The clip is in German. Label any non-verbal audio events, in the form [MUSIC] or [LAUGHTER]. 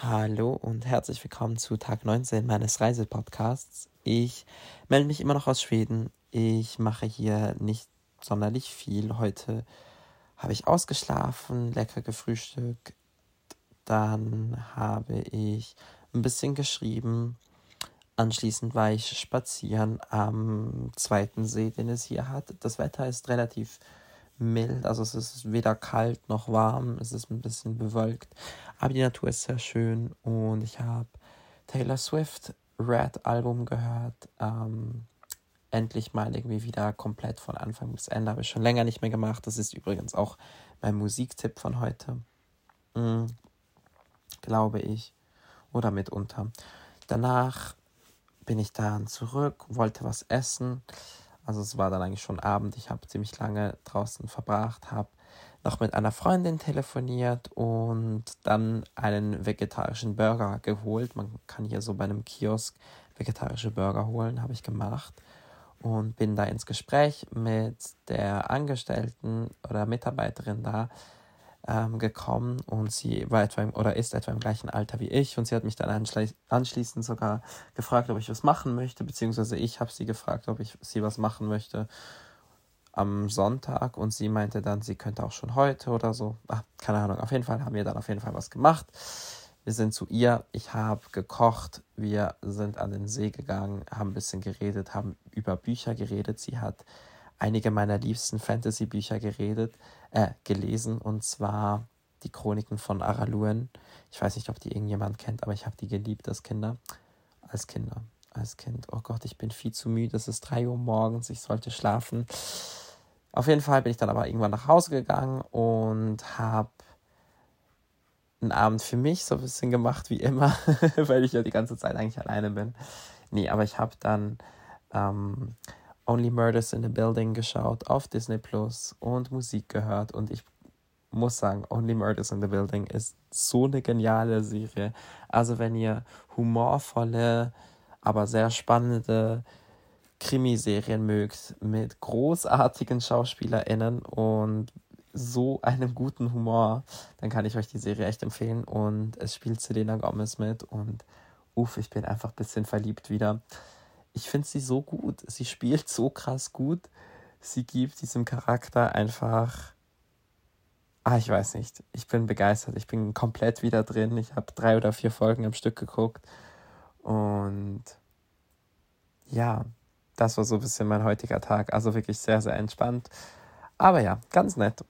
Hallo und herzlich willkommen zu Tag 19 meines Reisepodcasts. Ich melde mich immer noch aus Schweden. Ich mache hier nicht sonderlich viel. Heute habe ich ausgeschlafen, lecker gefrühstückt. Dann habe ich ein bisschen geschrieben. Anschließend war ich spazieren am zweiten See, den es hier hat. Das Wetter ist relativ mild, also es ist weder kalt noch warm, es ist ein bisschen bewölkt, aber die Natur ist sehr schön und ich habe Taylor Swift Red Album gehört. Ähm, endlich mal irgendwie wieder komplett von Anfang bis Ende. Habe ich schon länger nicht mehr gemacht. Das ist übrigens auch mein Musiktipp von heute. Mhm, glaube ich. Oder mitunter. Danach bin ich dann zurück, wollte was essen. Also es war dann eigentlich schon Abend. Ich habe ziemlich lange draußen verbracht, habe noch mit einer Freundin telefoniert und dann einen vegetarischen Burger geholt. Man kann hier so bei einem Kiosk vegetarische Burger holen, habe ich gemacht und bin da ins Gespräch mit der Angestellten oder Mitarbeiterin da ähm, gekommen und sie war etwa im, oder ist etwa im gleichen Alter wie ich und sie hat mich dann anschli anschließend sogar gefragt, ob ich was machen möchte, beziehungsweise ich habe sie gefragt, ob ich sie was machen möchte am Sonntag und sie meinte dann, sie könnte auch schon heute oder so. Ach, keine Ahnung. Auf jeden Fall haben wir dann auf jeden Fall was gemacht. Wir sind zu ihr, ich habe gekocht, wir sind an den See gegangen, haben ein bisschen geredet, haben über Bücher geredet. Sie hat einige meiner liebsten Fantasy-Bücher geredet, äh, gelesen, und zwar die Chroniken von Araluen. Ich weiß nicht, ob die irgendjemand kennt, aber ich habe die geliebt als Kinder. Als Kinder. Als Kind. Oh Gott, ich bin viel zu müde. Es ist 3 Uhr morgens. Ich sollte schlafen. Auf jeden Fall bin ich dann aber irgendwann nach Hause gegangen und habe einen Abend für mich so ein bisschen gemacht wie immer, [LAUGHS] weil ich ja die ganze Zeit eigentlich alleine bin. Nee, aber ich habe dann ähm, Only Murders in the Building geschaut auf Disney Plus und Musik gehört und ich muss sagen, Only Murders in the Building ist so eine geniale Serie. Also wenn ihr humorvolle, aber sehr spannende Krimiserien mögt mit großartigen SchauspielerInnen und so einem guten Humor, dann kann ich euch die Serie echt empfehlen. Und es spielt Selena Gomez mit und uff, ich bin einfach ein bisschen verliebt wieder ich finde sie so gut. Sie spielt so krass gut. Sie gibt diesem Charakter einfach. Ah, ich weiß nicht. Ich bin begeistert. Ich bin komplett wieder drin. Ich habe drei oder vier Folgen am Stück geguckt. Und ja, das war so ein bisschen mein heutiger Tag. Also wirklich sehr, sehr entspannt. Aber ja, ganz nett.